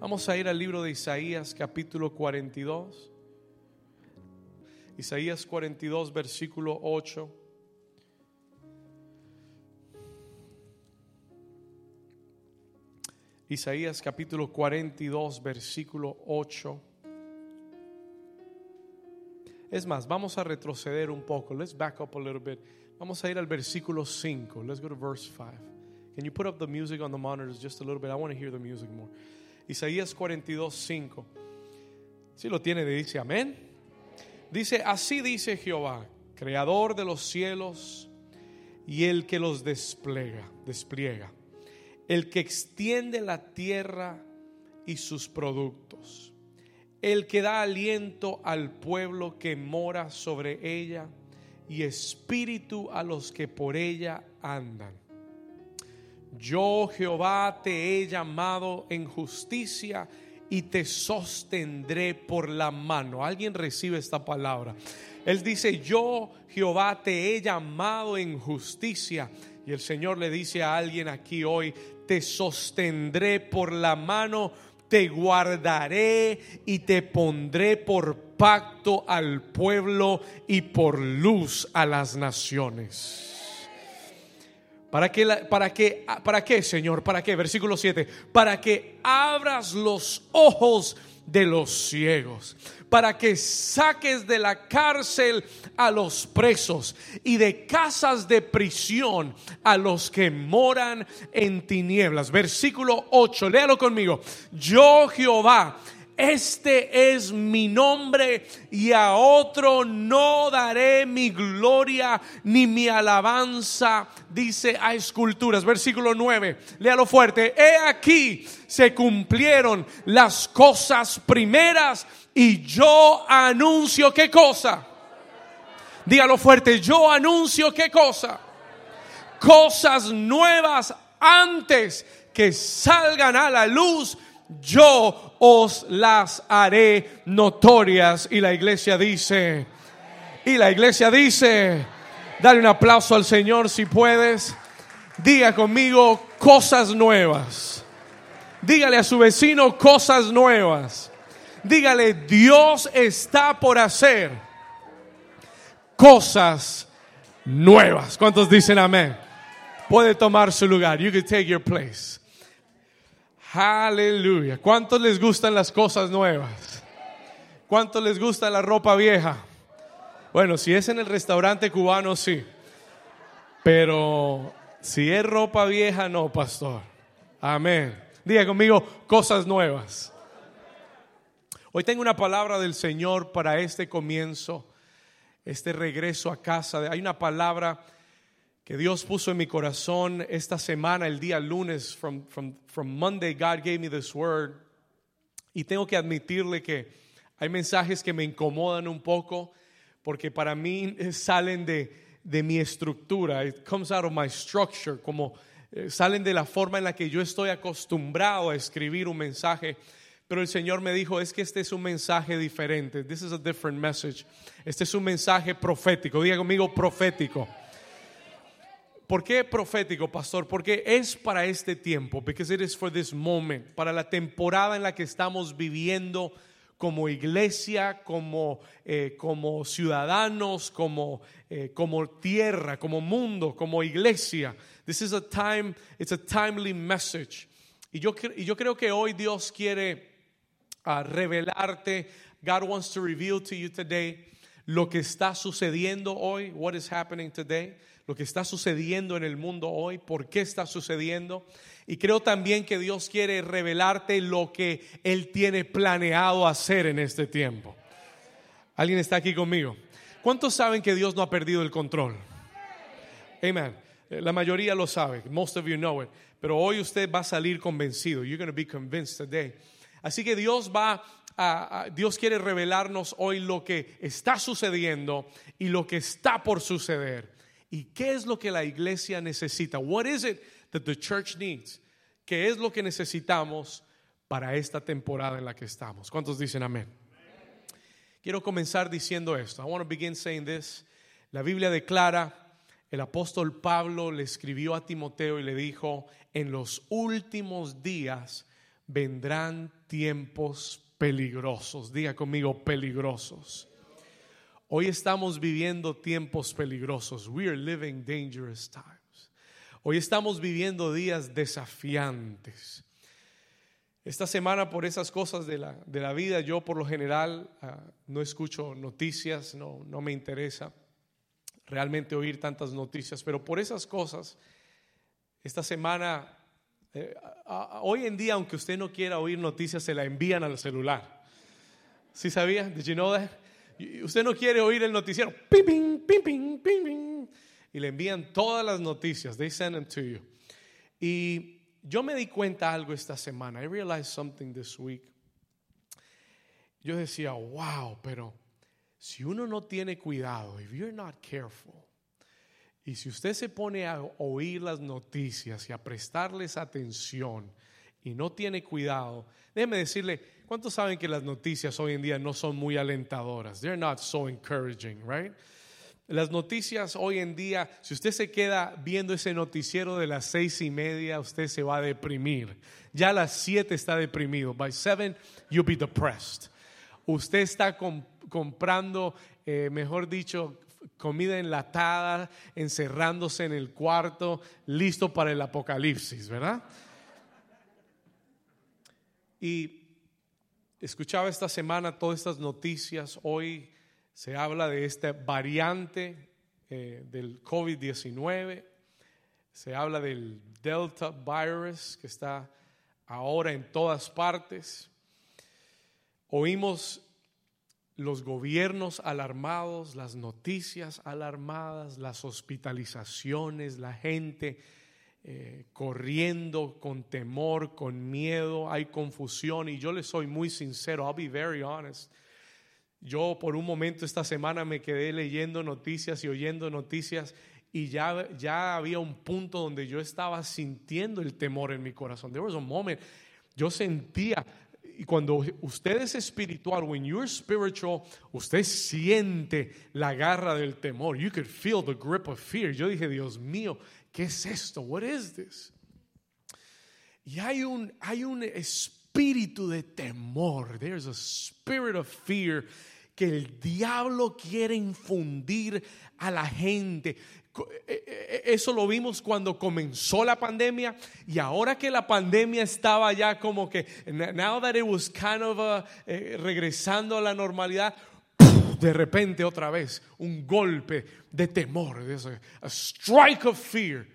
Vamos a ir al libro de Isaías capítulo 42. Isaías 42 versículo 8. Isaías capítulo 42 versículo 8. Es más, vamos a retroceder un poco. Let's back up a little bit. Vamos a ir al versículo 5. Let's go to verse 5. Can you put up the music on the monitors just a little bit? I want to hear the music more. Isaías 42, 5. Si lo tiene, dice amén. Dice, así dice Jehová, creador de los cielos y el que los despliega, despliega, el que extiende la tierra y sus productos, el que da aliento al pueblo que mora sobre ella y espíritu a los que por ella andan. Yo Jehová te he llamado en justicia y te sostendré por la mano. Alguien recibe esta palabra. Él dice, yo Jehová te he llamado en justicia. Y el Señor le dice a alguien aquí hoy, te sostendré por la mano, te guardaré y te pondré por pacto al pueblo y por luz a las naciones. ¿Para qué, para, qué, ¿Para qué, Señor? ¿Para qué? Versículo 7. Para que abras los ojos de los ciegos. Para que saques de la cárcel a los presos y de casas de prisión a los que moran en tinieblas. Versículo 8. Léalo conmigo. Yo Jehová este es mi nombre y a otro no daré mi gloria ni mi alabanza, dice a esculturas. Versículo 9, léalo fuerte. He aquí se cumplieron las cosas primeras y yo anuncio qué cosa. Dígalo fuerte, yo anuncio qué cosa. Cosas nuevas antes que salgan a la luz yo os las haré notorias. Y la iglesia dice, y la iglesia dice, dale un aplauso al Señor si puedes. Diga conmigo cosas nuevas. Dígale a su vecino cosas nuevas. Dígale, Dios está por hacer cosas nuevas. ¿Cuántos dicen amén? Puede tomar su lugar. You can take your place. Aleluya. ¿Cuántos les gustan las cosas nuevas? ¿Cuántos les gusta la ropa vieja? Bueno, si es en el restaurante cubano, sí. Pero si es ropa vieja, no, pastor. Amén. Diga conmigo cosas nuevas. Hoy tengo una palabra del Señor para este comienzo, este regreso a casa. Hay una palabra que Dios puso en mi corazón esta semana, el día lunes, from, from, from Monday, God gave me this word. Y tengo que admitirle que hay mensajes que me incomodan un poco porque para mí salen de, de mi estructura. It comes out of my structure, como eh, salen de la forma en la que yo estoy acostumbrado a escribir un mensaje. Pero el Señor me dijo, es que este es un mensaje diferente. This is a different message. Este es un mensaje profético. Diga conmigo profético. ¿Por qué profético, pastor? Porque es para este tiempo, because it is for this moment, para la temporada en la que estamos viviendo como iglesia, como, eh, como ciudadanos, como, eh, como tierra, como mundo, como iglesia. This is a time, it's a timely message. Y yo, y yo creo que hoy Dios quiere uh, revelarte, God wants to reveal to you today lo que está sucediendo hoy, what is happening today lo que está sucediendo en el mundo hoy, por qué está sucediendo. Y creo también que Dios quiere revelarte lo que Él tiene planeado hacer en este tiempo. ¿Alguien está aquí conmigo? ¿Cuántos saben que Dios no ha perdido el control? Amen. La mayoría lo sabe. Most of you know it. Pero hoy usted va a salir convencido. You're going to be convinced today. Así que Dios va a, Dios quiere revelarnos hoy lo que está sucediendo y lo que está por suceder. ¿Y qué es lo que la iglesia necesita? What is it that the church needs? ¿Qué es lo que necesitamos para esta temporada en la que estamos? ¿Cuántos dicen amén? Quiero comenzar diciendo esto. I want to begin saying this. La Biblia declara, el apóstol Pablo le escribió a Timoteo y le dijo, en los últimos días vendrán tiempos peligrosos. Diga conmigo, peligrosos. Hoy estamos viviendo tiempos peligrosos. We are living dangerous times. Hoy estamos viviendo días desafiantes. Esta semana por esas cosas de la, de la vida, yo por lo general ah, no escucho noticias, no, no me interesa realmente oír tantas noticias, pero por esas cosas, esta semana, eh, hoy en día, aunque usted no quiera oír noticias, se la envían al celular. ¿Sí sabía? Did you know that? Usted no quiere oír el noticiero, ping, ping, ping, ping, ping, ping, y le envían todas las noticias. They send them to you. Y yo me di cuenta algo esta semana. I realized something this week. Yo decía, wow, pero si uno no tiene cuidado, if you're not careful, y si usted se pone a oír las noticias y a prestarles atención y no tiene cuidado, déjeme decirle, ¿cuántos saben que las noticias hoy en día no son muy alentadoras? They're not so encouraging, right? Las noticias hoy en día, si usted se queda viendo ese noticiero de las seis y media, usted se va a deprimir. Ya a las siete está deprimido. By seven, you'll be depressed. Usted está comprando, eh, mejor dicho, comida enlatada, encerrándose en el cuarto, listo para el apocalipsis, ¿verdad? Y escuchaba esta semana todas estas noticias. Hoy se habla de esta variante eh, del COVID-19, se habla del Delta virus que está ahora en todas partes. Oímos los gobiernos alarmados, las noticias alarmadas, las hospitalizaciones, la gente eh, corriendo con temor, con miedo, hay confusión y yo le soy muy sincero, I'll be very honest. Yo por un momento esta semana me quedé leyendo noticias y oyendo noticias y ya, ya había un punto donde yo estaba sintiendo el temor en mi corazón. There was a moment, yo sentía, y cuando usted es espiritual, when you're spiritual, usted siente la garra del temor. You could feel the grip of fear. Yo dije, Dios mío, ¿qué es esto? What is this? Y hay un, hay un espíritu de temor. There's a spirit of fear que el diablo quiere infundir a la gente. E, e, e, eso lo vimos cuando comenzó la pandemia y ahora que la pandemia estaba ya como que, now that it was kind of uh, eh, regresando a la normalidad, de repente otra vez un golpe de temor, a strike of fear.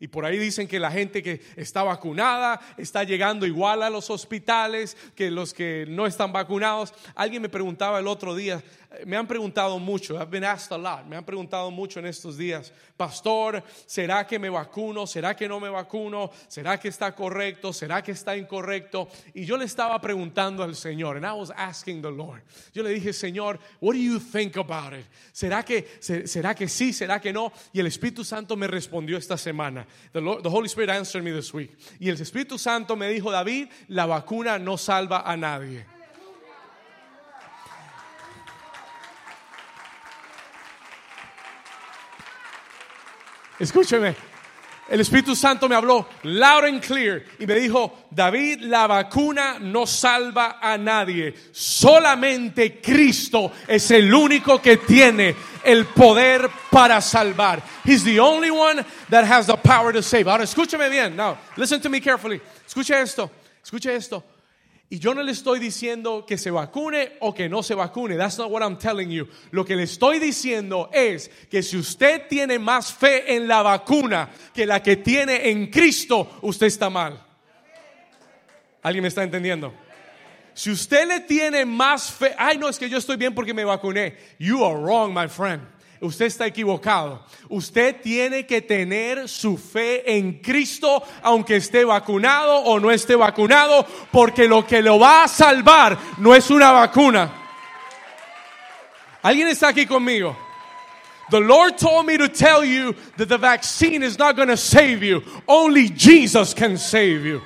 Y por ahí dicen que la gente que está vacunada está llegando igual a los hospitales que los que no están vacunados. Alguien me preguntaba el otro día, me han preguntado mucho, I've been asked a lot, me han preguntado mucho en estos días, pastor, ¿será que me vacuno? ¿Será que no me vacuno? ¿Será que está correcto? ¿Será que está incorrecto? Y yo le estaba preguntando al Señor, and I was asking the Lord. Yo le dije, Señor, what do you think about it? ¿Será que, será que sí? ¿Será que no? Y el Espíritu Santo me respondió esta semana. The, the Holy Spirit answered me this week. Y el Espíritu Santo me dijo, David, la vacuna no salva a nadie. Escúcheme. El Espíritu Santo me habló loud and clear y me dijo, David, la vacuna no salva a nadie. Solamente Cristo es el único que tiene el poder para salvar. He's the only one that has the power to save. Ahora escúcheme bien. Now, listen to me carefully. Escuche esto. Escuche esto. Y yo no le estoy diciendo que se vacune o que no se vacune. That's not what I'm telling you. Lo que le estoy diciendo es que si usted tiene más fe en la vacuna que la que tiene en Cristo, usted está mal. ¿Alguien me está entendiendo? Si usted le tiene más fe, ay no, es que yo estoy bien porque me vacuné. You are wrong, my friend usted está equivocado. Usted tiene que tener su fe en Cristo, aunque esté vacunado o no esté vacunado, porque lo que lo va a salvar no es una vacuna. ¿Alguien está aquí conmigo? The Lord told me to tell you that the vaccine is not going to save you. Only Jesus can save you.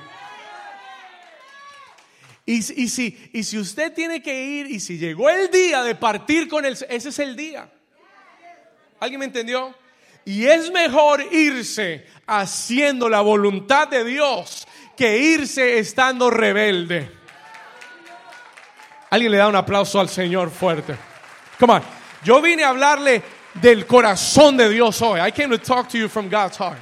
Y, y, si, y si usted tiene que ir, y si llegó el día de partir con él, ese es el día. ¿Alguien me entendió? Y es mejor irse haciendo la voluntad de Dios que irse estando rebelde. Alguien le da un aplauso al Señor fuerte. Come on. Yo vine a hablarle del corazón de Dios hoy. I came to talk to you from God's heart.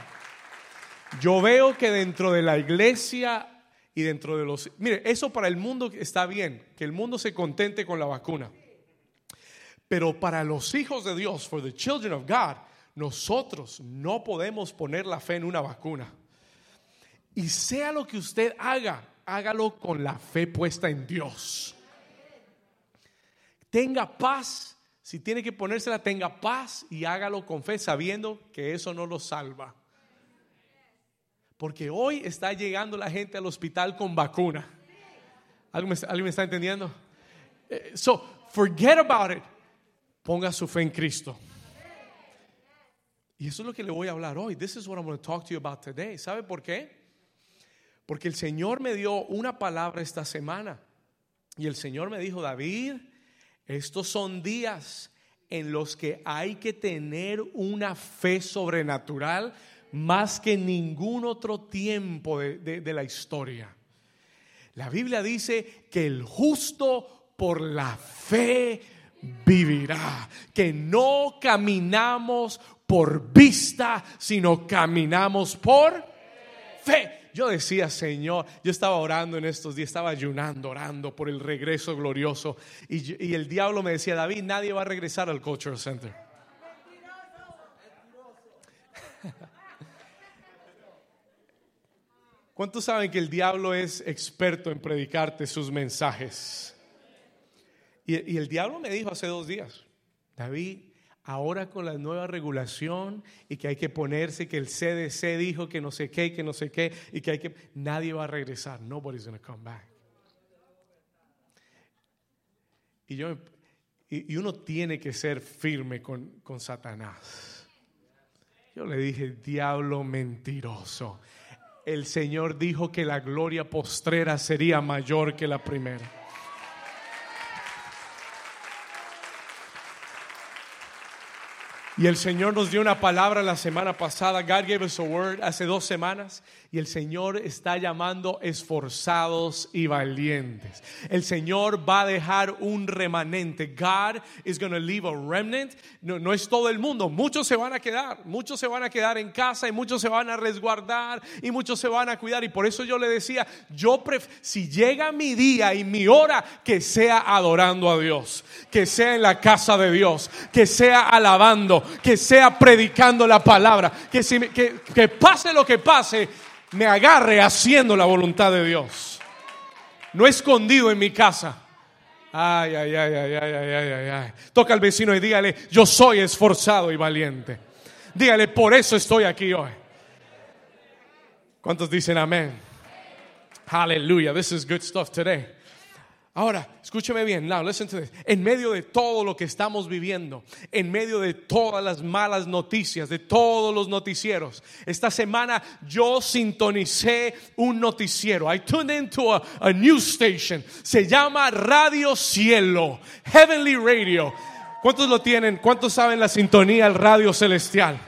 Yo veo que dentro de la iglesia y dentro de los... Mire, eso para el mundo está bien, que el mundo se contente con la vacuna. Pero para los hijos de Dios, for the children of God, nosotros no podemos poner la fe en una vacuna. Y sea lo que usted haga, hágalo con la fe puesta en Dios. Tenga paz. Si tiene que ponérsela, tenga paz y hágalo con fe, sabiendo que eso no lo salva. Porque hoy está llegando la gente al hospital con vacuna. ¿Alguien me, está entendiendo? Eh, so, forget about it. Ponga su fe en Cristo. Y eso es lo que le voy a hablar hoy. This is what I'm going to talk to you about today. ¿Sabe por qué? Porque el Señor me dio una palabra esta semana. Y el Señor me dijo, David, estos son días en los que hay que tener una fe sobrenatural más que ningún otro tiempo de, la historia. La Biblia dice que el justo por la fe vivirá, que no caminamos por vista, sino caminamos por fe. Yo decía, Señor, yo estaba orando en estos días, estaba ayunando, orando por el regreso glorioso. Y, y el diablo me decía, David, nadie va a regresar al Cultural Center. ¿Cuántos saben que el diablo es experto en predicarte sus mensajes? Y, el diablo me dijo hace dos días, David, ahora con la nueva regulación y que hay que ponerse, que el CDC dijo que no sé qué, que no sé qué, y que hay que, nadie va a regresar, nobody's going to come back. Y, yo, y, uno tiene que ser firme con, con Satanás. Yo le dije, diablo mentiroso el Señor dijo que la gloria postrera sería mayor que la primera. Y el Señor nos dio una palabra la semana pasada. God gave us a word hace dos semanas. Y el Señor está llamando esforzados y valientes. El Señor va a dejar un remanente. God is going to leave a remnant. No, es todo el mundo. Muchos se van a quedar. Muchos se van a quedar en casa y muchos se van a resguardar y muchos se van a cuidar. Y por eso yo le decía, yo si llega mi día y mi hora, que sea adorando a Dios. Que sea en la casa de Dios. Que sea alabando que sea predicando la palabra, que, que, pase lo que pase, me agarre haciendo la voluntad de Dios. No escondido en mi casa. Ay, ay, ay, ay, ay, ay, ay, ay. Toca al vecino y dígale, yo soy esforzado y valiente. Dígale, por eso estoy aquí hoy. ¿Cuántos dicen amén? Hallelujah. This is good stuff today. Ahora, escúcheme bien, now listen to. En medio de todo lo que estamos viviendo, en medio de todas las malas noticias, de todos los noticieros, esta semana yo sintonicé un noticiero. I tuned into a, a news station. Se llama Radio Cielo, Heavenly Radio. ¿Cuántos lo tienen? ¿Cuántos saben la sintonía al radio celestial?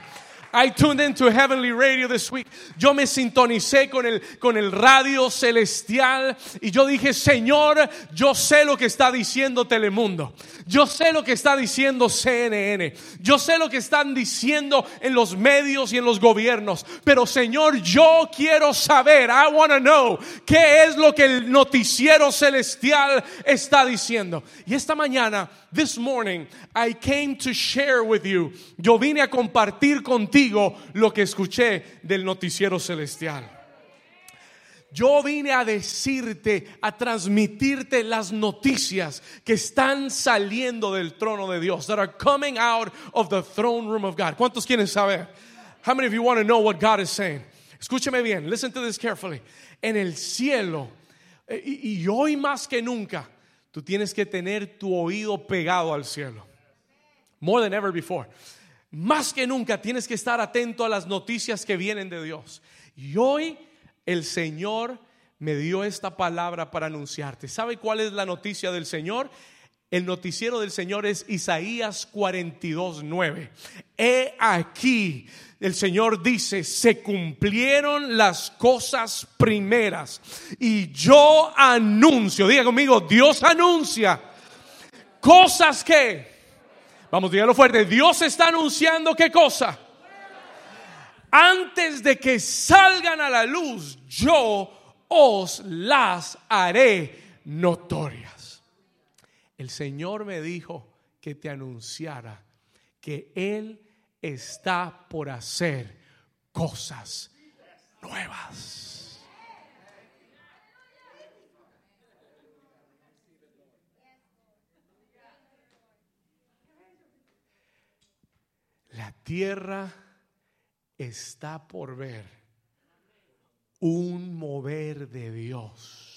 I tuned into heavenly radio this week. Yo me sintonicé con el, con el radio celestial y yo dije, Señor, yo sé lo que está diciendo Telemundo. Yo sé lo que está diciendo CNN. Yo sé lo que están diciendo en los medios y en los gobiernos. Pero Señor, yo quiero saber, I want to know, qué es lo que el noticiero celestial está diciendo. Y esta mañana, this morning, I came to share with you. Yo vine a compartir contigo lo que escuché del noticiero celestial. Yo vine a decirte, a transmitirte las noticias que están saliendo del trono de Dios, that are coming out of the throne room of God. ¿Cuántos quieren saber? How many of you want to know what God is saying? Escúcheme bien, listen to this carefully. En el cielo, eh, y hoy más que nunca, tú tienes que tener tu oído pegado al cielo. More than ever before más que nunca tienes que estar atento a las noticias que vienen de Dios. Y hoy el Señor me dio esta palabra para anunciarte. ¿Sabe cuál es la noticia del Señor? El noticiero del Señor es Isaías 42, 9. He aquí, el Señor dice, se cumplieron las cosas primeras. Y yo anuncio, diga conmigo, Dios anuncia cosas que, vamos, dígalo fuerte, Dios está anunciando qué cosa. Antes de que salgan a la luz, yo os las haré notorias el Señor me dijo que te anunciara que Él está por hacer cosas nuevas. La tierra está por ver un mover de Dios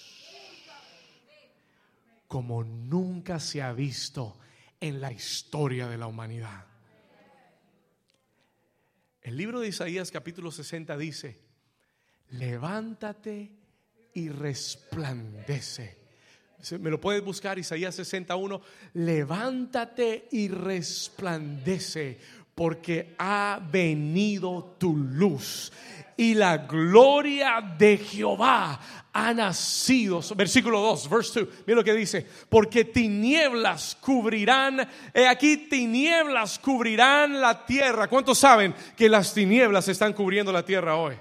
como nunca se ha visto en la historia de la humanidad. El libro de Isaías capítulo 60 dice, levántate y resplandece. Me lo puedes buscar, Isaías 61, levántate y resplandece porque ha venido tu luz y la gloria de Jehová ha nacido. Versículo 2, verse 2. Mira lo que dice. Porque tinieblas cubrirán, aquí tinieblas cubrirán la tierra. ¿Cuántos saben que las tinieblas están cubriendo la tierra hoy?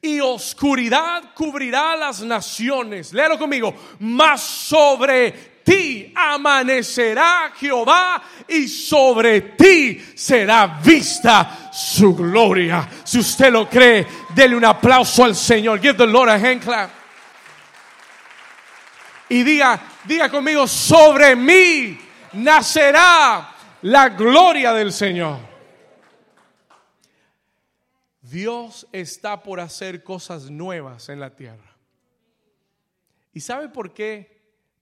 Y oscuridad cubrirá las naciones. Léalo conmigo. Más sobre ti amanecerá Jehová y sobre ti será vista su gloria. Si usted lo cree, dele un aplauso al Señor. Give the Lord a hand clap. Y diga, diga conmigo, sobre mí nacerá la gloria del Señor. Dios está por hacer cosas nuevas en la tierra. ¿Y sabe por qué?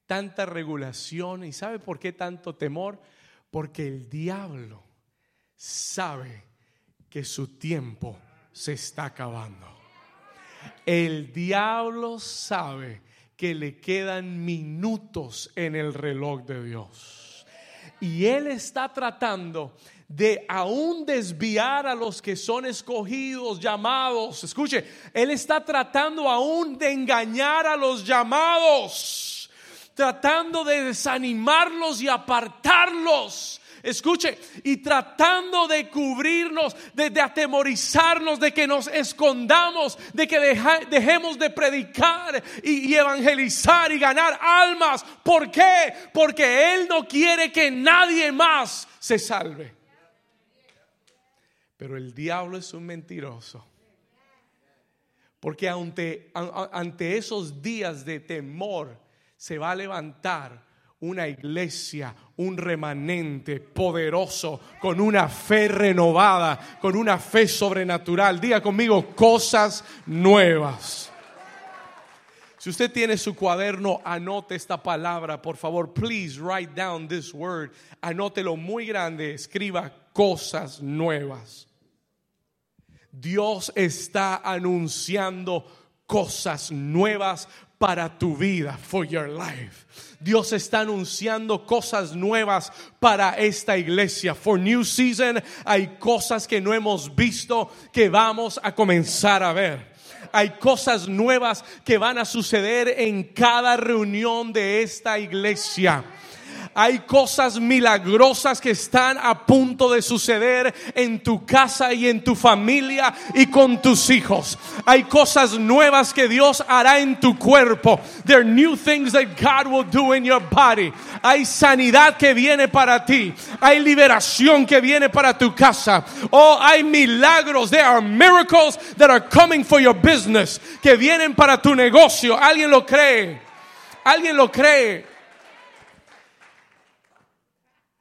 Tanta regulación y sabe por qué tanto temor? Porque el diablo sabe que su tiempo se está acabando. El diablo sabe que le quedan minutos en el reloj de Dios. Y él está tratando de aún desviar a los que son escogidos, llamados. Escuche, él está tratando aún de engañar a los llamados tratando de desanimarlos y apartarlos. Escuche, y tratando de cubrirnos, de, atemorizarnos, de que nos escondamos, de que dejemos de predicar y, evangelizar y ganar almas. ¿Por qué? Porque Él no quiere que nadie más se salve. Pero el diablo es un mentiroso. Porque ante esos días de temor, se va a levantar una iglesia, un remanente poderoso, con una fe renovada, con una fe sobrenatural. Diga conmigo cosas nuevas. Si usted tiene su cuaderno, anote esta palabra, por favor. Please write down this word. Anótelo muy grande. Escriba cosas nuevas. Dios está anunciando cosas nuevas para tu vida, for your life. Dios está anunciando cosas nuevas para esta iglesia. For new season hay cosas que no hemos visto que vamos a comenzar a ver. Hay cosas nuevas que van a suceder en cada reunión de esta iglesia. Hay cosas milagrosas que están a punto de suceder en tu casa y en tu familia y con tus hijos. Hay cosas nuevas que Dios hará en tu cuerpo. There are new things that God will do in your body. Hay sanidad que viene para ti. Hay liberación que viene para tu casa. Oh, hay milagros. There are miracles that are coming for your business. Que vienen para tu negocio. ¿Alguien lo cree? ¿Alguien lo cree?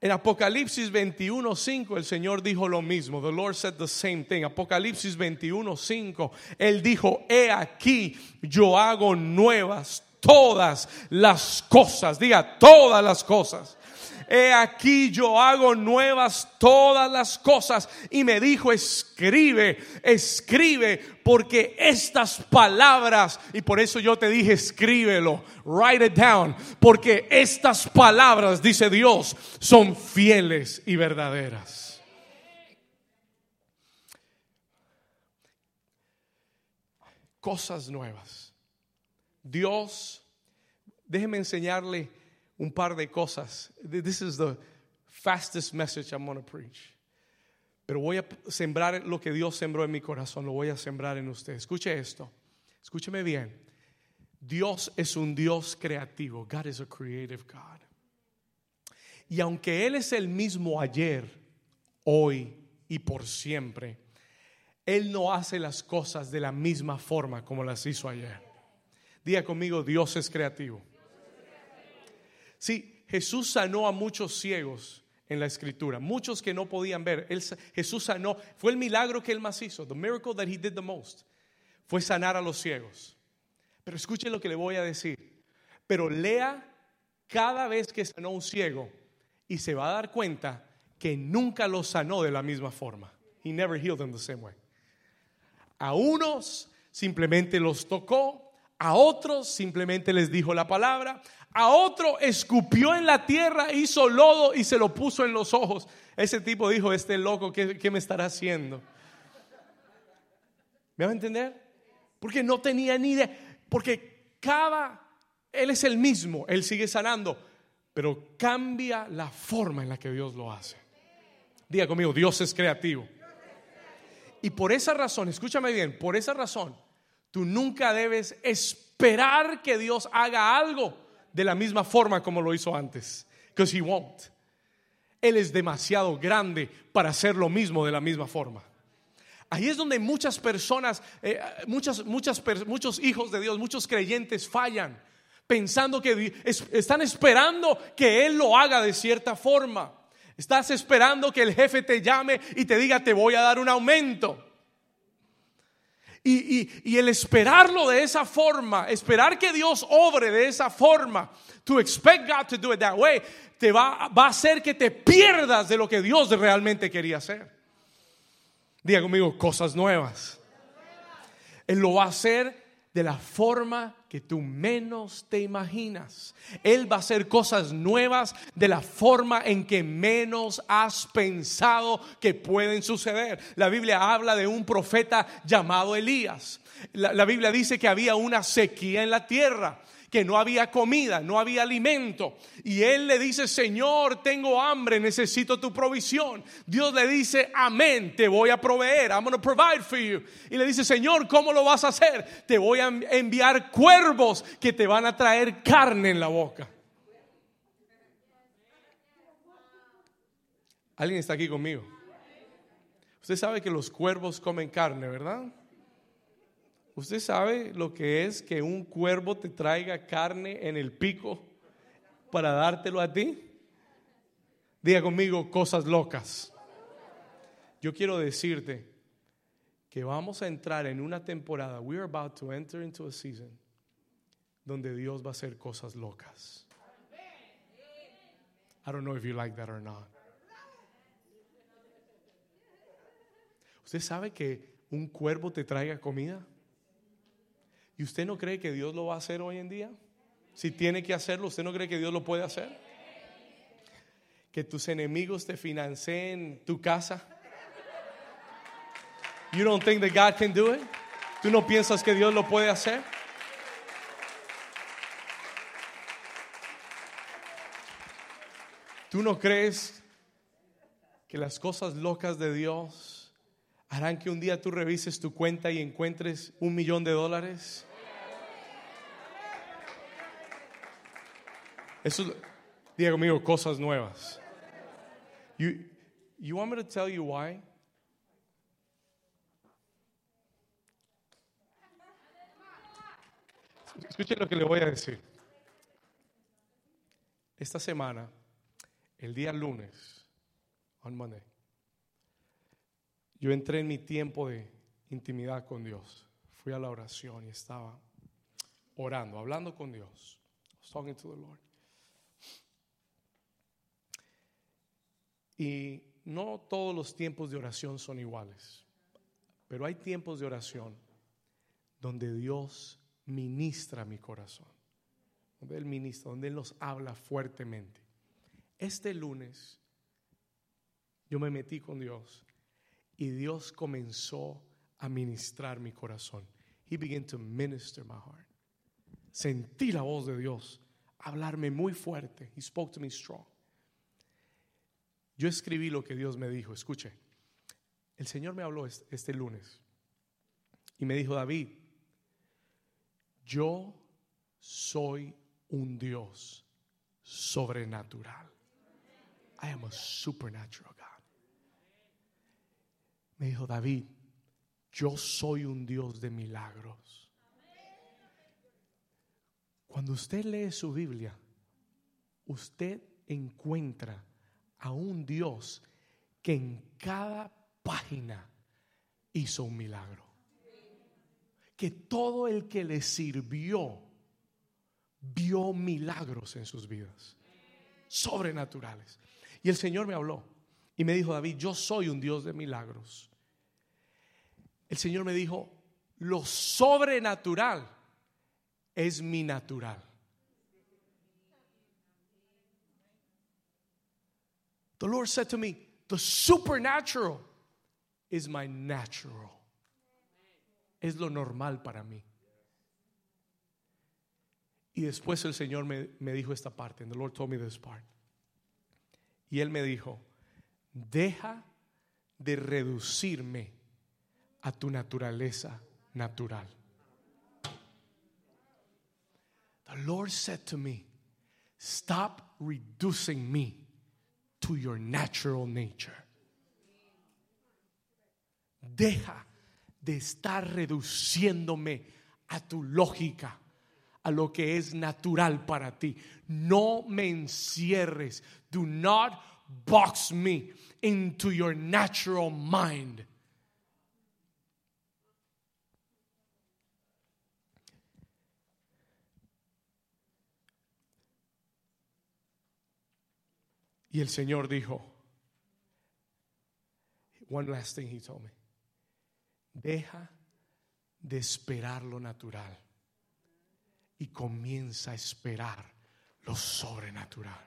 En Apocalipsis 21:5 el Señor dijo lo mismo. The Lord said the same thing. Apocalipsis 21:5 él dijo, "He aquí yo hago nuevas todas las cosas." Diga, todas las cosas. He aquí yo hago nuevas todas las cosas. Y me dijo, escribe, escribe, porque estas palabras, y por eso yo te dije, escríbelo, write it down, porque estas palabras, dice Dios, son fieles y verdaderas. Cosas nuevas. Dios, déjeme enseñarle un par de cosas. This is the fastest message I'm going to preach. Pero voy a sembrar lo que Dios sembró en mi corazón, lo voy a sembrar en usted. Escuche esto, escúcheme bien. Dios es un Dios creativo. God is a creative God. Y aunque Él es el mismo ayer, hoy y por siempre, Él no hace las cosas de la misma forma como las hizo ayer. Diga conmigo, Dios es creativo. Sí, Jesús sanó a muchos ciegos en la escritura, muchos que no podían ver. Jesús sanó, fue el milagro que él más hizo, the miracle that he did the most, fue sanar a los ciegos. Pero escuche lo que le voy a decir. Pero lea cada vez que sanó un ciego y se va a dar cuenta que nunca lo sanó de la misma forma. He never healed them the same way. A unos simplemente los tocó, a otros simplemente les dijo la palabra, a otro escupió en la tierra, hizo lodo y se lo puso en los ojos. Ese tipo dijo, este loco, ¿qué, me estará haciendo? ¿Me va a entender? Porque no tenía ni idea, porque cada, Él es el mismo, Él sigue sanando, pero cambia la forma en la que Dios lo hace. Diga conmigo, Dios es creativo. Y por esa razón, escúchame bien, por esa razón, Tú nunca debes esperar que Dios haga algo de la misma forma como lo hizo antes. Because he won't. Él es demasiado grande para hacer lo mismo de la misma forma. Ahí es donde muchas personas, eh, muchas, muchas, muchos hijos de Dios, muchos creyentes fallan, pensando que están esperando que Él lo haga de cierta forma. Estás esperando que el jefe te llame y te diga, te voy a dar un aumento. Y, el esperarlo de esa forma, esperar que Dios obre de esa forma, to expect God to do it that way, te va, va a hacer que te pierdas de lo que Dios realmente quería hacer. Diga conmigo, cosas nuevas. Él lo va a hacer de la forma que tú menos te imaginas. Él va a hacer cosas nuevas de la forma en que menos has pensado que pueden suceder. La Biblia habla de un profeta llamado Elías. La, la Biblia dice que había una sequía en la tierra que no había comida, no había alimento. Y él le dice, Señor, tengo hambre, necesito tu provisión. Dios le dice, amén, te voy a proveer, I'm going to provide for you. Y le dice, Señor, ¿cómo lo vas a hacer? Te voy a enviar cuervos que te van a traer carne en la boca. ¿Alguien está aquí conmigo? Usted sabe que los cuervos comen carne, ¿verdad? ¿Usted sabe lo que es que un cuervo te traiga carne en el pico para dártelo a ti? Diga conmigo cosas locas. Yo quiero decirte que vamos a entrar en una temporada, we are about to enter into a season donde Dios va a hacer cosas locas. I don't know if you like that or not. ¿Usted sabe que un cuervo te traiga comida? ¿Y usted no cree que Dios lo va a hacer hoy en día? Si tiene que hacerlo, ¿usted no cree que Dios lo puede hacer? Que tus enemigos te financien tu casa. You don't think that God can do it? ¿Tú no piensas que Dios lo puede hacer? ¿Tú no crees que las cosas locas de Dios harán que un día tú revises tu cuenta y encuentres un millón de dólares? Eso, diga conmigo, cosas nuevas. You, you want me to tell you lo que le voy a decir. Esta semana, el día lunes, on Monday, yo entré en mi tiempo de intimidad con Dios. Fui a la oración y estaba orando, hablando con Dios. talking to the Lord. Y no todos los tiempos de oración son iguales, pero hay tiempos de oración donde Dios ministra mi corazón, donde Él ministra, donde Él nos habla fuertemente. Este lunes yo me metí con Dios y Dios comenzó a ministrar mi corazón. He began to minister my heart. Sentí la voz de Dios hablarme muy fuerte. He spoke to me strong. Yo escribí lo que Dios me dijo. Escuche, el Señor me habló este, lunes y me dijo, David, yo soy un Dios sobrenatural. I am a supernatural God. Me dijo, David, yo soy un Dios de milagros. Cuando usted lee su Biblia, usted encuentra a un Dios que en cada página hizo un milagro. Que todo el que le sirvió vio milagros en sus vidas, sobrenaturales. Y el Señor me habló y me dijo, David, yo soy un Dios de milagros. El Señor me dijo, lo sobrenatural es mi natural. The Lord said to me, The supernatural is my natural. Es lo normal para mí. Y después el Señor me, me dijo esta parte. And the Lord told me this part. Y Él me dijo: Deja de reducirme a tu naturaleza natural. The Lord said to me, Stop reducing me to your natural nature. Deja de estar reduciéndome a tu lógica, a lo que es natural para ti. No me encierres. Do not box me into your natural mind. Y el Señor dijo, one last thing he told me, deja de esperar lo natural y comienza a esperar lo sobrenatural.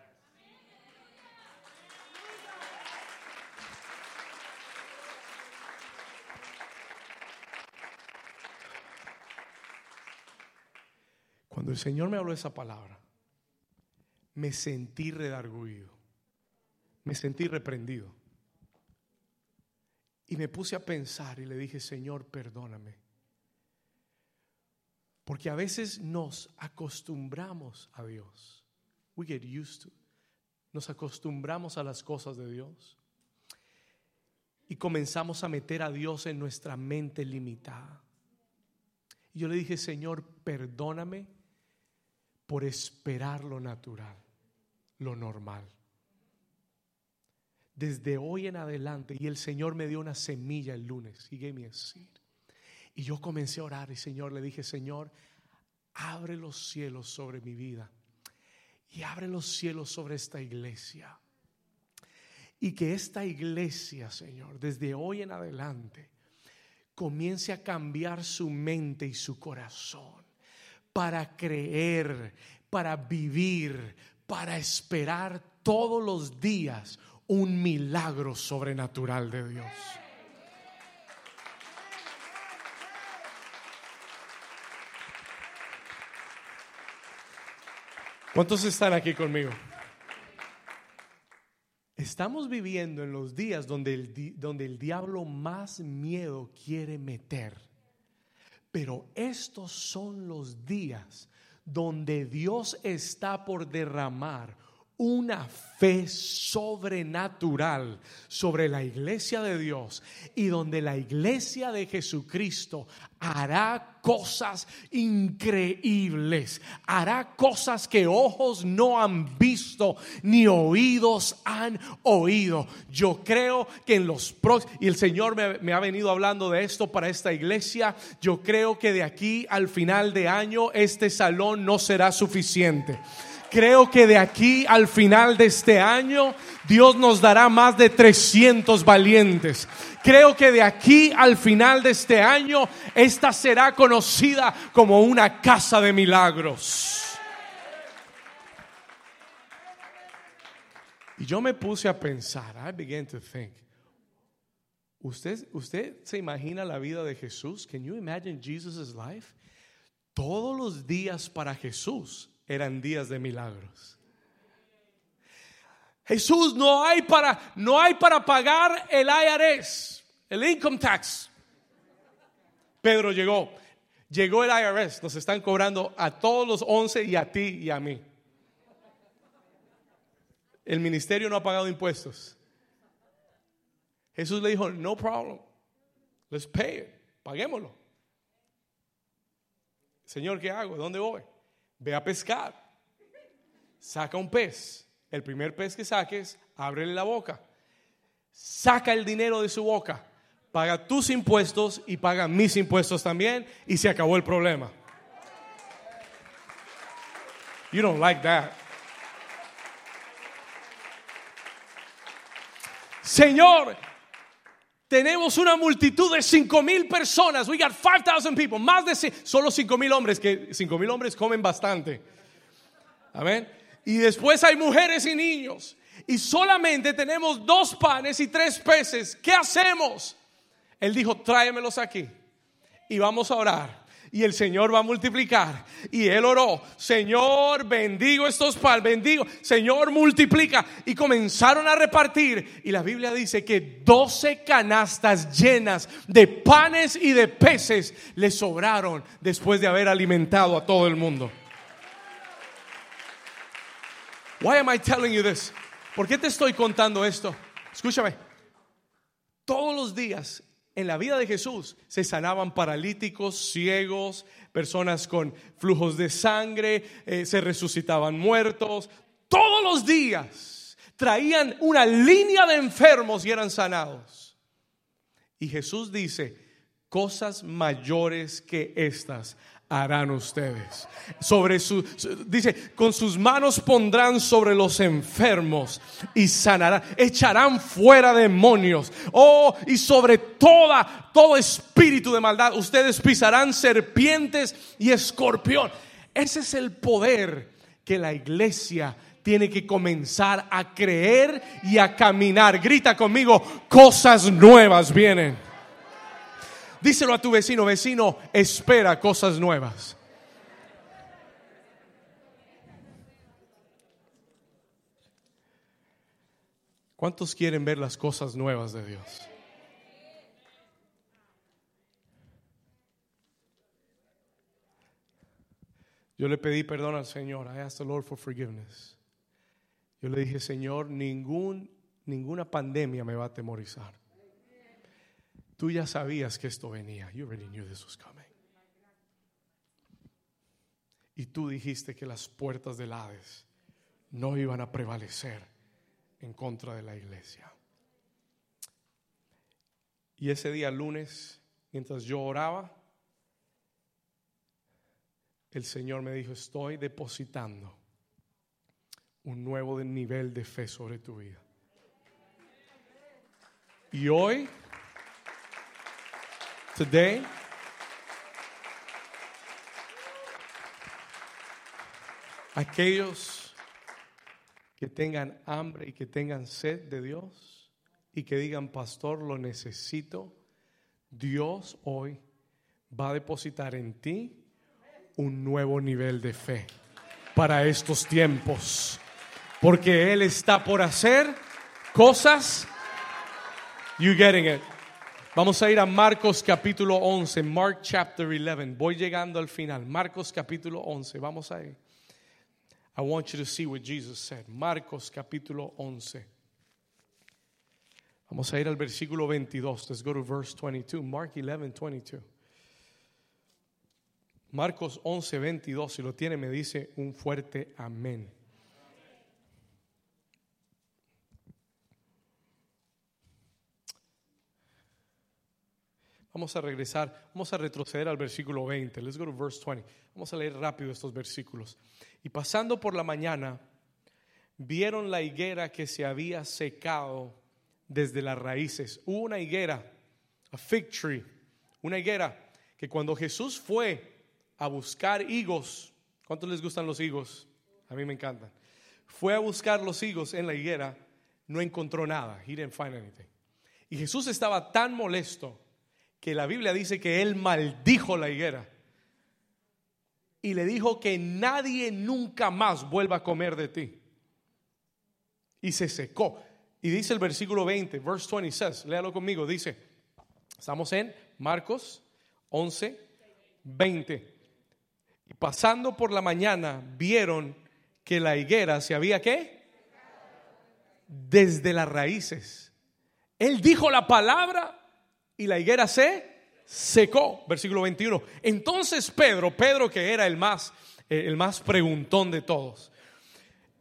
Cuando el Señor me habló esa palabra, me sentí redarguido me sentí reprendido. Y me puse a pensar y le dije, Señor, perdóname. Porque a veces nos acostumbramos a Dios. We get used to. Nos acostumbramos a las cosas de Dios. Y comenzamos a meter a Dios en nuestra mente limitada. Y yo le dije, Señor, perdóname por esperar lo natural, lo normal desde hoy en adelante. Y el Señor me dio una semilla el lunes. He. Y yo comencé a orar y Señor le dije, Señor, abre los cielos sobre mi vida. Y abre los cielos sobre esta iglesia. Y que esta iglesia, Señor, desde hoy en adelante, comience a cambiar su mente y su corazón para creer, para vivir, para esperar todos los días un milagro sobrenatural de Dios. ¿Cuántos están aquí conmigo? Estamos viviendo en los días donde el, donde el diablo más miedo quiere meter. Pero estos son los días donde Dios está por derramar una fe sobrenatural sobre la iglesia de Dios y donde la iglesia de Jesucristo hará cosas increíbles, hará cosas que ojos no han visto ni oídos han oído. Yo creo que en los próximos, y el Señor me, me ha venido hablando de esto para esta iglesia, yo creo que de aquí al final de año este salón no será suficiente Creo que de aquí al final de este año Dios nos dará más de 300 valientes. Creo que de aquí al final de este año esta será conocida como una casa de milagros. Y yo me puse a pensar, I began to think. ¿Usted, ¿Usted se imagina la vida de Jesús? Can you imagine Jesus' life? Todos los días para Jesús eran días de milagros. Jesús, no hay para, no hay para pagar el IRS, el income tax. Pedro llegó, llegó el IRS, nos están cobrando a todos los once y a ti y a mí. El ministerio no ha pagado impuestos. Jesús le dijo, no problem, let's pay it, paguémoslo. Señor, ¿qué hago? ¿Dónde voy? Ve a pescar. Saca un pez. El primer pez que saques, ábrele la boca. Saca el dinero de su boca. Paga tus impuestos y paga mis impuestos también. Y se acabó el problema. You don't like that. Señor, tenemos una multitud de cinco mil personas. We got 5,000 people. Más de solo cinco mil hombres, que cinco mil hombres comen bastante. Amén. Y después hay mujeres y niños. Y solamente tenemos dos panes y tres peces. ¿Qué hacemos? Él dijo, tráemelos aquí. Y vamos a orar y el Señor va a multiplicar. Y él oró, Señor, bendigo estos panes, bendigo, Señor, multiplica. Y comenzaron a repartir. Y la Biblia dice que 12 canastas llenas de panes y de peces le sobraron después de haber alimentado a todo el mundo. Why am I telling you this? ¿Por qué te estoy contando esto? Escúchame. Todos los días en la vida de Jesús se sanaban paralíticos, ciegos, personas con flujos de sangre, eh, se resucitaban muertos. Todos los días traían una línea de enfermos y eran sanados. Y Jesús dice, cosas mayores que estas harán ustedes. Sobre su, dice, con sus manos pondrán sobre los enfermos y sanarán, echarán fuera demonios. Oh, y sobre toda, todo espíritu de maldad, ustedes pisarán serpientes y escorpión. Ese es el poder que la iglesia tiene que comenzar a creer y a caminar. Grita conmigo, cosas nuevas vienen. Díselo a tu vecino, vecino, espera cosas nuevas. ¿Cuántos quieren ver las cosas nuevas de Dios? Yo le pedí perdón al Señor. I asked the Lord for forgiveness. Yo le dije, Señor, ningún, ninguna pandemia me va a atemorizar. Tú ya sabías que esto venía. You already knew this was coming. Y tú dijiste que las puertas del Hades no iban a prevalecer en contra de la iglesia. Y ese día lunes, mientras yo oraba, el Señor me dijo, estoy depositando un nuevo nivel de fe sobre tu vida. Y hoy today. Aquellos que tengan hambre y que tengan sed de Dios y que digan, pastor, lo necesito, Dios hoy va a depositar en ti un nuevo nivel de fe para estos tiempos. Porque Él está por hacer cosas. You getting it? Vamos a ir a Marcos capítulo 11, Mark chapter 11. Voy llegando al final. Marcos capítulo 11. Vamos a ir. I want you to see what Jesus said. Marcos capítulo 11. Vamos a ir al versículo 22. Let's go to verse 22. Mark 11, 22. Marcos 11, 22. Si lo tiene, me dice un fuerte amén. Vamos a regresar, vamos a retroceder al versículo 20. Let's go to verse 20. Vamos a leer rápido estos versículos. Y pasando por la mañana, vieron la higuera que se había secado desde las raíces. Hubo una higuera, a fig tree, una higuera que cuando Jesús fue a buscar higos, ¿cuántos les gustan los higos? A mí me encantan. Fue a buscar los higos en la higuera, no encontró nada. He didn't find anything. Y Jesús estaba tan molesto que la Biblia dice que él maldijo la higuera y le dijo que nadie nunca más vuelva a comer de ti. Y se secó. Y dice el versículo 20, verse 20 says, léalo conmigo, dice, estamos en Marcos 11, 20. Y pasando por la mañana vieron que la higuera se había qué? Desde las raíces. Él dijo la palabra y la higuera se secó. Versículo 21. Entonces Pedro, Pedro que era el más, eh, el más preguntón de todos,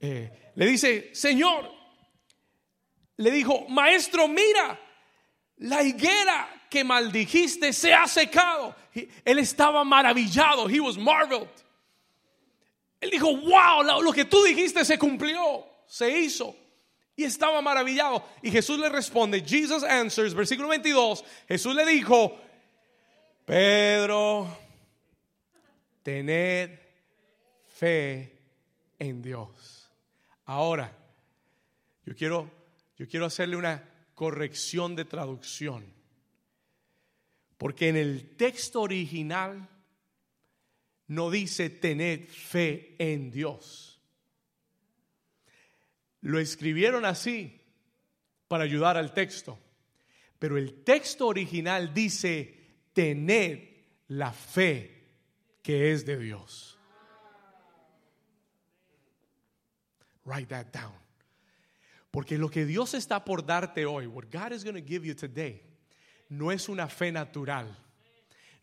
eh, le dice, Señor, le dijo, maestro, mira, la higuera que maldijiste se ha secado. Él estaba maravillado. He was marveled. Él dijo, wow, lo que tú dijiste se cumplió, se hizo. Y estaba maravillado. Y Jesús le responde, Jesus answers, versículo 22, Jesús le dijo, Pedro, tened fe en Dios. Ahora, yo quiero, yo quiero hacerle una corrección de traducción. Porque en el texto original no dice tened fe en Dios. Lo escribieron así para ayudar al texto. Pero el texto original dice tened la fe que es de Dios. Write that down. Porque lo que Dios está por darte hoy, what God is going to give you today, no es una fe natural,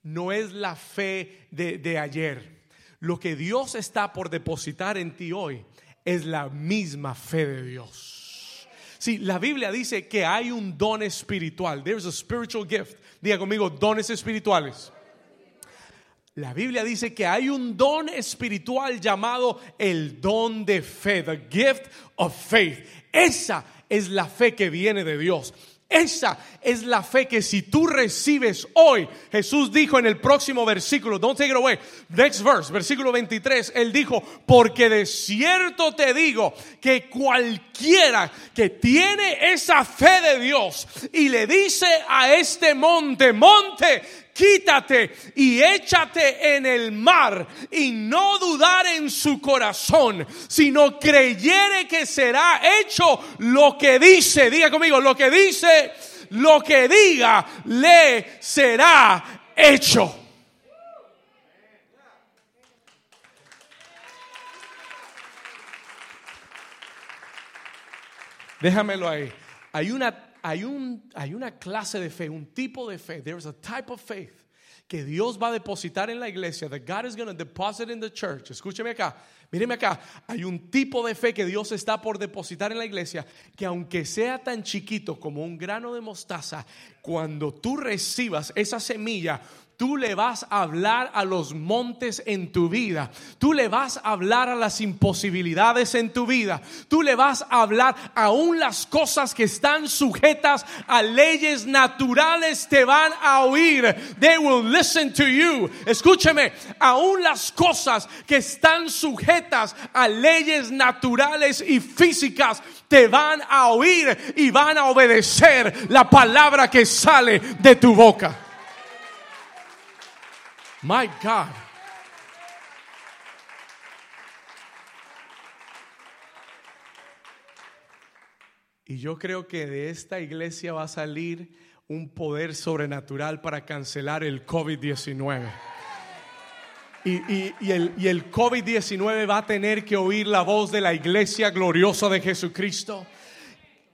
no es la fe de, de ayer. Lo que Dios está por depositar en ti hoy es la misma fe de Dios. Sí, la Biblia dice que hay un don espiritual. There's a spiritual gift. Diga conmigo, dones espirituales. La Biblia dice que hay un don espiritual llamado el don de fe, the gift of faith. Esa es la fe que viene de Dios. Esa es la fe que si tú recibes hoy, Jesús dijo en el próximo versículo, don't take it away, next verse, versículo 23, él dijo, porque de cierto te digo que cualquiera que tiene esa fe de Dios y le dice a este monte, monte, quítate y échate en el mar y no dudar en su corazón, sino creyere que será hecho lo que dice, diga conmigo, lo que dice, lo que diga, le será hecho. Déjamelo ahí. Hay una hay, un, hay una clase de fe, un tipo de fe. There is a type of faith que Dios va a depositar en la iglesia, that God is going to deposit in the church. Escúcheme acá, míreme acá. Hay un tipo de fe que Dios está por depositar en la iglesia que aunque sea tan chiquito como un grano de mostaza, cuando tú recibas esa semilla, Tú le vas a hablar a los montes en tu vida. Tú le vas a hablar a las imposibilidades en tu vida. Tú le vas a hablar aún las cosas que están sujetas a leyes naturales te van a oír. They will listen to you. Escúcheme, aún las cosas que están sujetas a leyes naturales y físicas te van a oír y van a obedecer la palabra que sale de tu boca. My God. Y yo creo que de esta iglesia va a salir un poder sobrenatural para cancelar el COVID-19. Y, el, y el COVID-19 va a tener que oír la voz de la iglesia gloriosa de Jesucristo.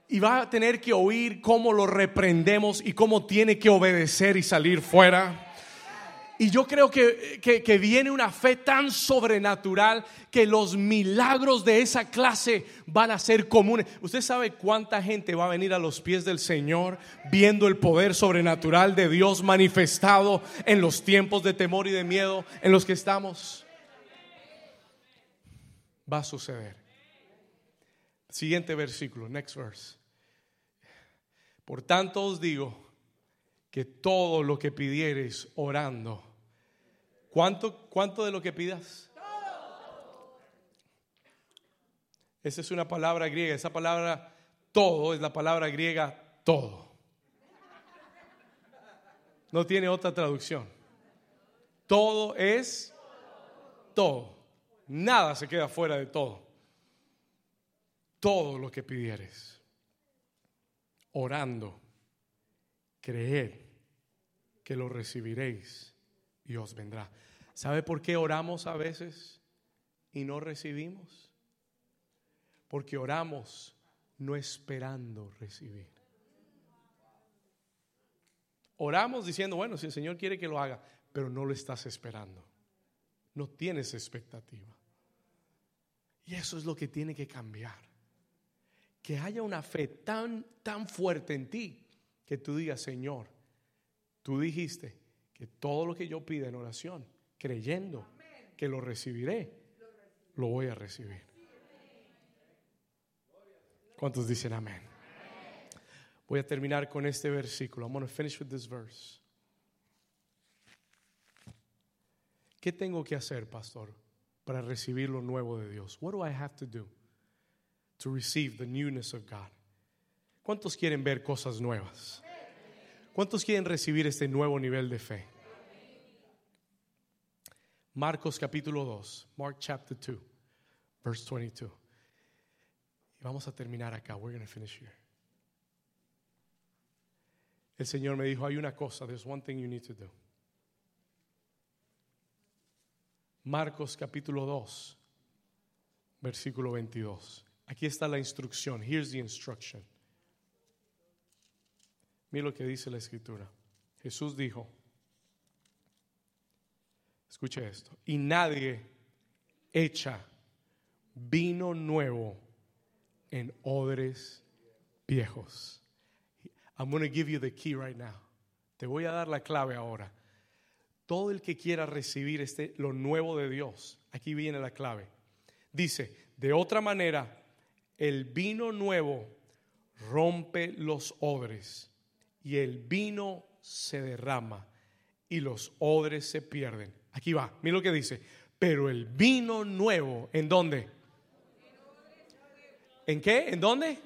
Y va a tener que oír cómo lo reprendemos y cómo tiene que obedecer y salir fuera. Y yo creo que, que, viene una fe tan sobrenatural que los milagros de esa clase van a ser comunes. ¿Usted sabe cuánta gente va a venir a los pies del Señor viendo el poder sobrenatural de Dios manifestado en los tiempos de temor y de miedo en los que estamos? va a suceder. Siguiente versículo, next verse. Por tanto os digo que todo lo que pidieres orando, ¿cuánto, cuánto de lo que pidas? Esa es una palabra griega, esa palabra todo es la palabra griega todo. No tiene otra traducción. Todo es todo. Nada se queda fuera de todo. Todo lo que pidieres. Orando. Creed que lo recibiréis y os vendrá. ¿Sabe por qué oramos a veces y no recibimos? Porque oramos no esperando recibir. Oramos diciendo, bueno, si el Señor quiere que lo haga, pero no lo estás esperando. No tienes expectativa. Y eso es lo que tiene que cambiar. Que haya una fe tan, tan fuerte en ti que tú digas, Señor, tú dijiste que todo lo que yo pida en oración, creyendo que lo recibiré, lo voy a recibir. ¿Cuántos dicen amén? Voy a terminar con este versículo. I'm going to finish with this verse. ¿Qué tengo que hacer, pastor, para recibir lo nuevo de Dios? What do I have to do to receive the newness of God? ¿Cuántos quieren ver cosas nuevas? ¿Cuántos quieren recibir este nuevo nivel de fe? Marcos capítulo 2, Mark chapter 2, verse 22. Y vamos a terminar acá. We're going to finish here. El Señor me dijo, hay una cosa, there's one thing you need to do. Marcos capítulo 2, versículo 22. Aquí está la instrucción. Here's the instruction. Mira lo que dice la escritura. Jesús dijo, escuche esto, y nadie echa vino nuevo en odres viejos. I'm going to give you the key right now. Te voy a dar la clave ahora. Todo el que quiera recibir este lo nuevo de Dios, aquí viene la clave. Dice, de otra manera, el vino nuevo rompe los odres y el vino se derrama y los odres se pierden. Aquí va, mira lo que dice. Pero el vino nuevo, ¿en dónde? ¿En qué? ¿En dónde?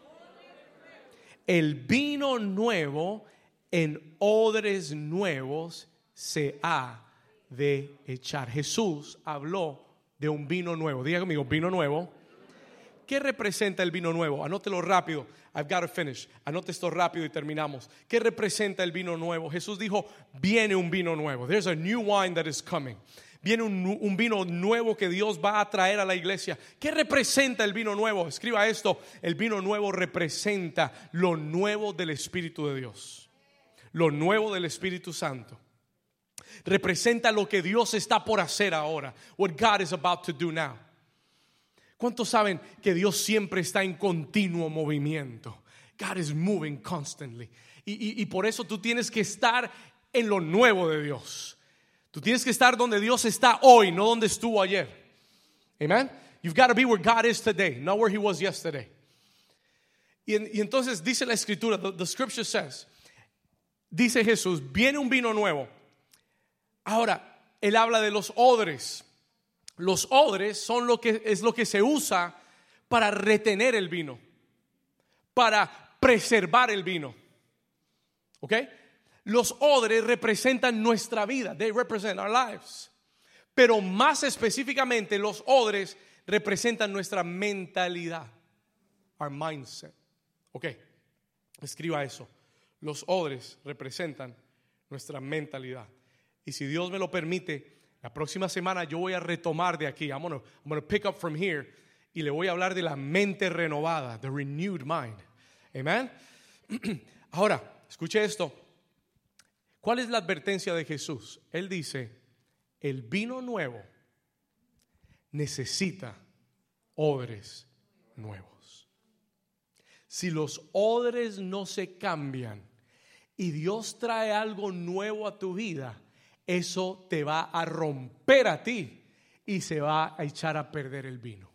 El vino nuevo en odres nuevos se ha de echar. Jesús habló de un vino nuevo. Diga conmigo, vino nuevo. ¿Qué representa el vino nuevo? Anótelo rápido. I've got to finish. Anote rápido y terminamos. ¿Qué representa el vino nuevo? Jesús dijo, viene un vino nuevo. There's a new wine that is coming. Viene un, vino nuevo que Dios va a traer a la iglesia. ¿Qué representa el vino nuevo? Escriba esto. El vino nuevo representa lo nuevo del Espíritu de Dios. Lo nuevo del Espíritu Santo. Representa lo que Dios está por hacer ahora. What God is about to do now. ¿Cuántos saben que Dios siempre está en continuo movimiento? God is moving constantly. Y, y por eso tú tienes que estar en lo nuevo de Dios. Tú tienes que estar donde Dios está hoy, no donde estuvo ayer. Amen. You've got to be where God is today, not where He was yesterday. Y, y entonces dice la escritura, the, the scripture says, dice Jesús, viene un vino nuevo. Ahora, él habla de los odres. Los odres son lo que es lo que se usa para retener el vino, para preservar el vino. ¿Ok? Los odres representan nuestra vida, they represent our lives. Pero más específicamente los odres representan nuestra mentalidad, our mindset. Ok, escriba eso. Los odres representan nuestra mentalidad. Y si Dios me lo permite, la próxima semana yo voy a retomar de aquí. I'm I'm gonna pick up from here y le voy a hablar de la mente renovada, the renewed mind. Amen. Ahora, escuche esto. ¿Cuál es la advertencia de Jesús? Él dice, el vino nuevo necesita odres nuevos. Si los odres no se cambian y Dios trae algo nuevo a tu vida, eso te va a romper a ti y se va a echar a perder el vino.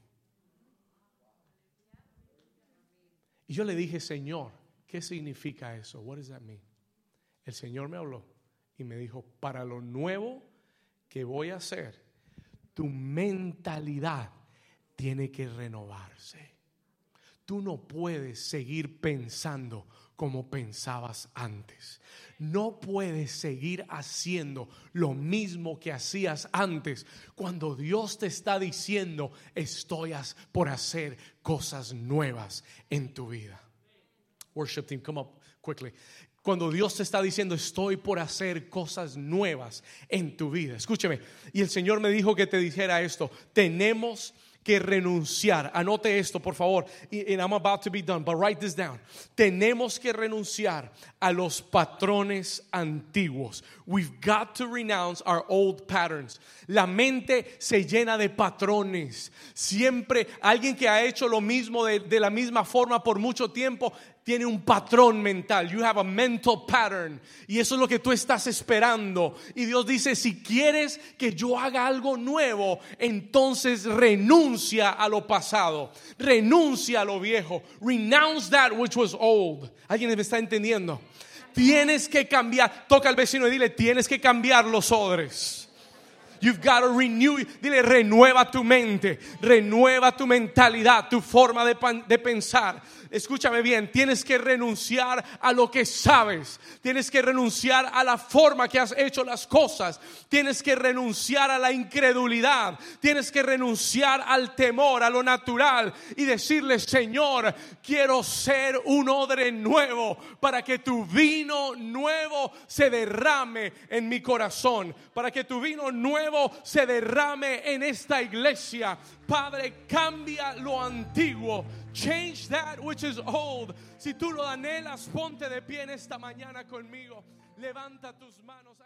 Y yo le dije, Señor, ¿qué significa eso? What does that mean? El Señor me habló y me dijo, para lo nuevo que voy a hacer, tu mentalidad tiene que renovarse. Tú no puedes seguir pensando como pensabas antes. No puedes seguir haciendo lo mismo que hacías antes cuando Dios te está diciendo, estoy por hacer cosas nuevas en tu vida. Worship team, come up quickly. Cuando Dios te está diciendo, estoy por hacer cosas nuevas en tu vida. Escúcheme. Y el Señor me dijo que te dijera esto. Tenemos que renunciar. Anote esto, por favor. I'm about to be done, but write this down. Tenemos que renunciar a los patrones antiguos. We've got to renounce our old patterns. La mente se llena de patrones. Siempre alguien que ha hecho lo mismo de, de la misma forma por mucho tiempo tiene un patrón mental. You have a mental pattern. Y eso es lo que tú estás esperando. Y Dios dice, si quieres que yo haga algo nuevo, entonces renuncia a lo pasado. Renuncia a lo viejo. Renounce that which was old. ¿Alguien me está entendiendo? Tienes que cambiar. Toca al vecino y dile, tienes que cambiar los odres. You've got to renew. Dile, renueva tu mente, renueva tu mentalidad, tu forma de, de pensar escúchame bien, tienes que renunciar a lo que sabes, tienes que renunciar a la forma que has hecho las cosas, tienes que renunciar a la incredulidad, tienes que renunciar al temor, a lo natural y decirle, Señor, quiero ser un odre nuevo para que tu vino nuevo se derrame en mi corazón, para que tu vino nuevo se derrame en esta iglesia. Padre, cambia lo antiguo Change that which is old. Si tú lo anhelas, ponte de pie en esta mañana conmigo. Levanta tus manos.